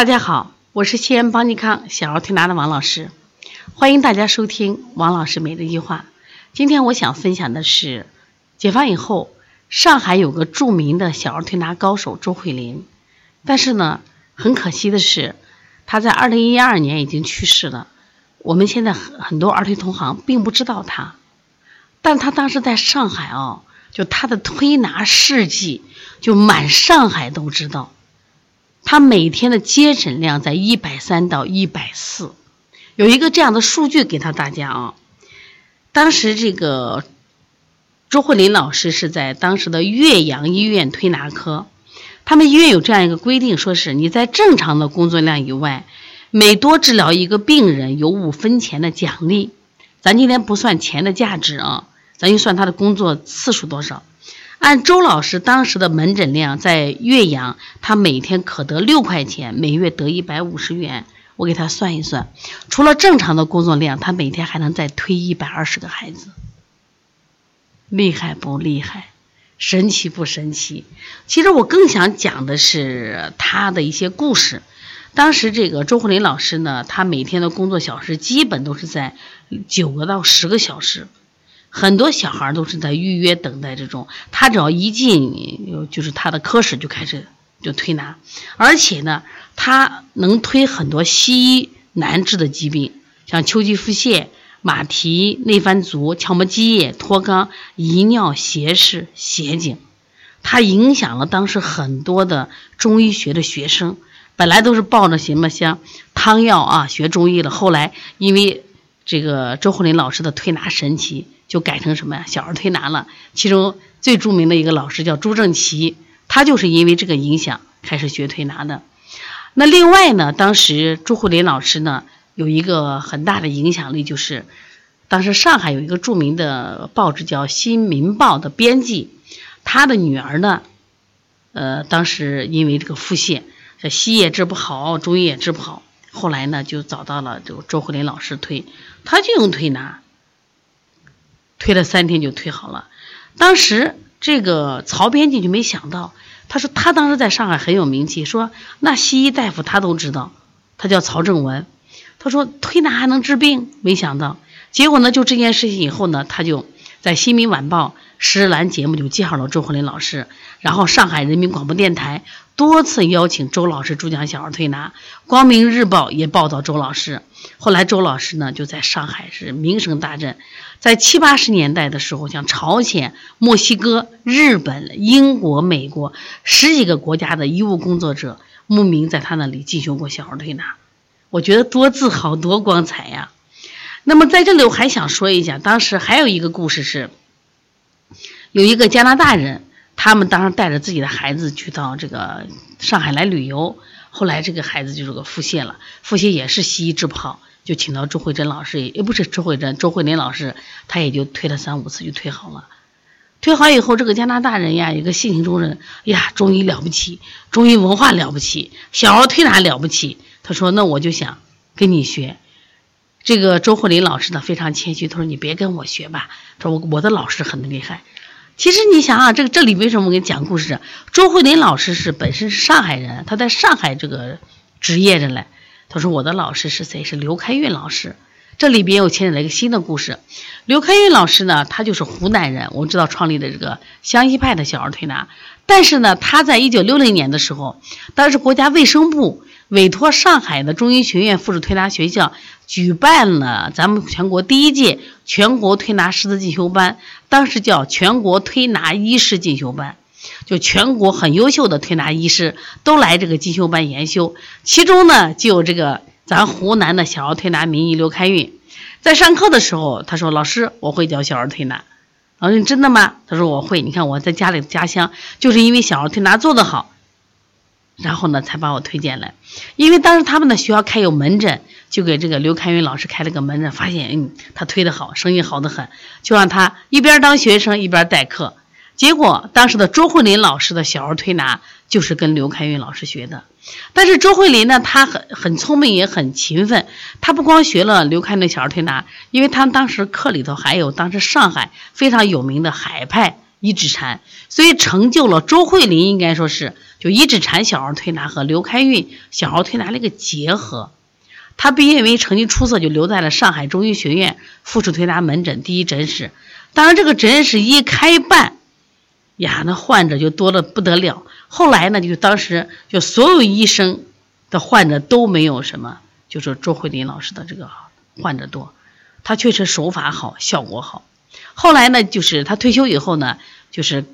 大家好，我是西安邦尼康小儿推拿的王老师，欢迎大家收听王老师每日一句话。今天我想分享的是，解放以后，上海有个著名的小儿推拿高手周慧林，但是呢，很可惜的是，他在二零一二年已经去世了。我们现在很很多儿推同行并不知道他，但他当时在上海啊，就他的推拿事迹，就满上海都知道。他每天的接诊量在一百三到一百四，有一个这样的数据给他大家啊。当时这个周慧林老师是在当时的岳阳医院推拿科，他们医院有这样一个规定，说是你在正常的工作量以外，每多治疗一个病人有五分钱的奖励。咱今天不算钱的价值啊，咱就算他的工作次数多少。按周老师当时的门诊量，在岳阳，他每天可得六块钱，每月得一百五十元。我给他算一算，除了正常的工作量，他每天还能再推一百二十个孩子，厉害不厉害？神奇不神奇？其实我更想讲的是他的一些故事。当时这个周慧林老师呢，他每天的工作小时基本都是在九个到十个小时。很多小孩都是在预约等待这种，他只要一进，就是他的科室就开始就推拿，而且呢，他能推很多西医难治的疾病，像秋季腹泻、马蹄、内翻足、鞘膜积液、脱肛、遗尿、斜视、斜颈，他影响了当时很多的中医学的学生，本来都是抱着什么像汤药啊学中医的，后来因为这个周慧林老师的推拿神奇。就改成什么呀？小儿推拿了。其中最著名的一个老师叫朱正奇，他就是因为这个影响开始学推拿的。那另外呢，当时朱慧林老师呢有一个很大的影响力，就是当时上海有一个著名的报纸叫《新民报》的编辑，他的女儿呢，呃，当时因为这个腹泻，这西医也治不好，中医也治不好，后来呢就找到了这个周慧林老师推，他就用推拿。推了三天就推好了，当时这个曹编辑就没想到，他说他当时在上海很有名气，说那西医大夫他都知道，他叫曹正文，他说推拿还能治病，没想到，结果呢就这件事情以后呢，他就在《新民晚报》石兰节目就介绍了周慧林老师，然后上海人民广播电台多次邀请周老师主讲小儿推拿，《光明日报》也报道周老师，后来周老师呢就在上海是名声大振。在七八十年代的时候，像朝鲜、墨西哥、日本、英国、美国十几个国家的医务工作者慕名在他那里进行过小儿推拿，我觉得多自豪、多光彩呀！那么在这里我还想说一下，当时还有一个故事是，有一个加拿大人，他们当时带着自己的孩子去到这个上海来旅游，后来这个孩子就是个腹泻了，腹泻也是西医治不好。就请到周慧珍老师，也不是周慧珍，周慧林老师，他也就推了三五次就推好了。推好以后，这个加拿大人呀，一个性情中人，呀，中医了不起，中医文化了不起，小儿推拿了不起。他说：“那我就想跟你学。”这个周慧林老师呢，非常谦虚，他说：“你别跟我学吧，说我我的老师很厉害。”其实你想啊，这个这里为什么我给你讲故事？周慧林老师是本身是上海人，他在上海这个职业着嘞。他说：“我的老师是谁？是刘开运老师。这里边又牵扯了一个新的故事。刘开运老师呢，他就是湖南人，我们知道创立的这个湘西派的小儿推拿。但是呢，他在一九六零年的时候，当时国家卫生部委托上海的中医学院附属推拿学校举办了咱们全国第一届全国推拿师资进修班，当时叫全国推拿医师进修班。”就全国很优秀的推拿医师都来这个进修班研修，其中呢就有这个咱湖南的小儿推拿名医刘开运，在上课的时候他说：“老师，我会教小儿推拿。”老师，你真的吗？他说：“我会。你看我在家里家乡就是因为小儿推拿做得好，然后呢才把我推荐来。因为当时他们的学校开有门诊，就给这个刘开运老师开了个门诊，发现嗯他推得好，生意好得很，就让他一边当学生一边代课。”结果，当时的周慧林老师的小儿推拿就是跟刘开运老师学的。但是周慧林呢，他很很聪明，也很勤奋。他不光学了刘开运小儿推拿，因为他当时课里头还有当时上海非常有名的海派一指禅，所以成就了周慧林应该说是就一指禅小儿推拿和刘开运小儿推拿的一个结合。他毕业为成绩出色，就留在了上海中医学院附属推拿门诊第一诊室。当然，这个诊室一开办，呀，那患者就多的不得了。后来呢，就当时就所有医生的患者都没有什么，就是周慧林老师的这个患者多。他确实手法好，效果好。后来呢，就是他退休以后呢，就是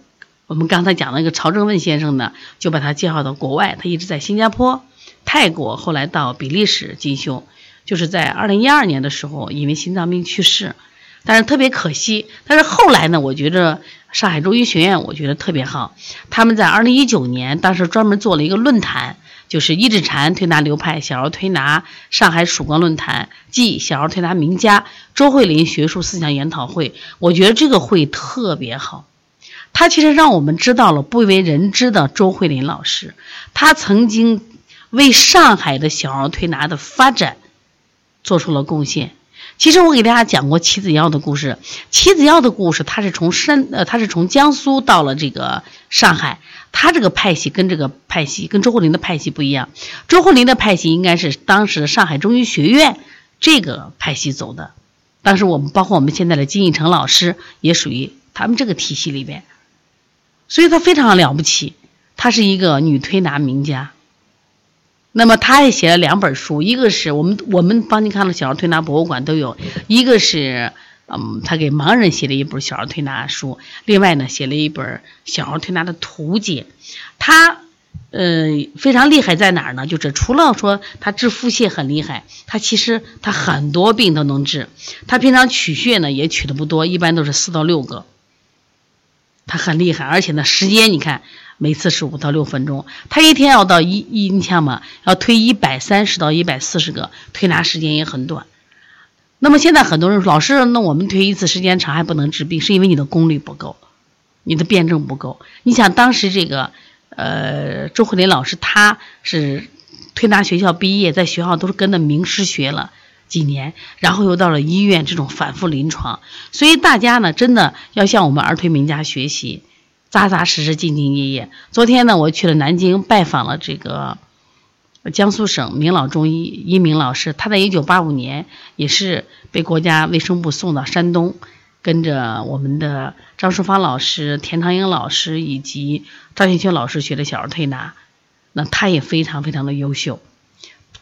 我们刚才讲那个曹正问先生呢，就把他介绍到国外。他一直在新加坡。泰国后来到比利时进修，就是在二零一二年的时候，因为心脏病去世，但是特别可惜。但是后来呢，我觉着上海中医学院我觉得特别好，他们在二零一九年当时专门做了一个论坛，就是一指禅推拿流派小儿推拿上海曙光论坛暨小儿推拿名家周慧林学术思想研讨会。我觉得这个会特别好，他其实让我们知道了不为人知的周慧林老师，他曾经。为上海的小儿推拿的发展做出了贡献。其实我给大家讲过齐子耀的故事。齐子耀的故事，他是从山呃，他是从江苏到了这个上海。他这个派系跟这个派系跟周慧林的派系不一样。周慧林的派系应该是当时上海中医学院这个派系走的。当时我们包括我们现在的金逸成老师也属于他们这个体系里边，所以他非常了不起。她是一个女推拿名家。那么他也写了两本书，一个是我们我们帮您看的小儿推拿博物馆都有，一个是嗯，他给盲人写了一本小儿推拿书，另外呢写了一本小儿推拿的图解。他呃非常厉害在哪儿呢？就是除了说他治腹泻很厉害，他其实他很多病都能治。他平常取穴呢也取的不多，一般都是四到六个。他很厉害，而且呢时间你看。每次是五到六分钟，他一天要到一一，你想嘛，要推一百三十到一百四十个，推拿时间也很短。那么现在很多人说，老师，那我们推一次时间长还不能治病，是因为你的功力不够，你的辩证不够。你想当时这个，呃，周慧林老师他是推拿学校毕业，在学校都是跟着名师学了几年，然后又到了医院这种反复临床，所以大家呢真的要向我们儿推名家学习。扎扎实实、兢兢业业。昨天呢，我去了南京，拜访了这个江苏省名老中医殷明老师。他在一九八五年也是被国家卫生部送到山东，跟着我们的张淑芳老师、田长英老师以及赵新秋老师学的小儿推拿。那他也非常非常的优秀，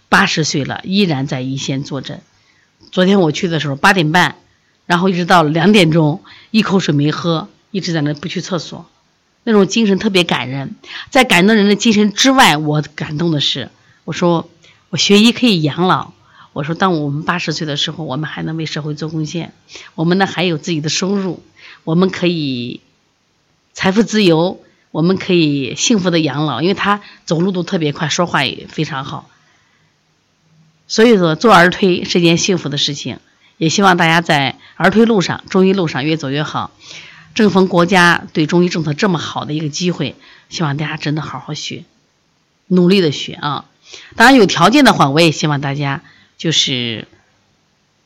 八十岁了依然在一线坐诊。昨天我去的时候八点半，然后一直到两点钟，一口水没喝，一直在那不去厕所。那种精神特别感人，在感动人的精神之外，我感动的是，我说我学医可以养老。我说，当我们八十岁的时候，我们还能为社会做贡献，我们呢还有自己的收入，我们可以财富自由，我们可以幸福的养老。因为他走路都特别快，说话也非常好。所以说，做儿推是件幸福的事情，也希望大家在儿推路上、中医路上越走越好。正逢国家对中医政策这么好的一个机会，希望大家真的好好学，努力的学啊！当然有条件的话，我也希望大家就是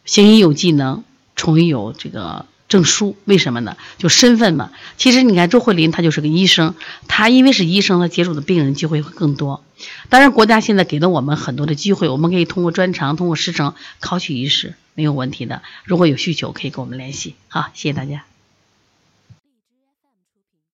行医有技能，从医有这个证书。为什么呢？就身份嘛。其实你看周慧林，他就是个医生，他因为是医生，他接触的病人机会会更多。当然，国家现在给了我们很多的机会，我们可以通过专长、通过师承考取医师，没有问题的。如果有需求，可以跟我们联系。好，谢谢大家。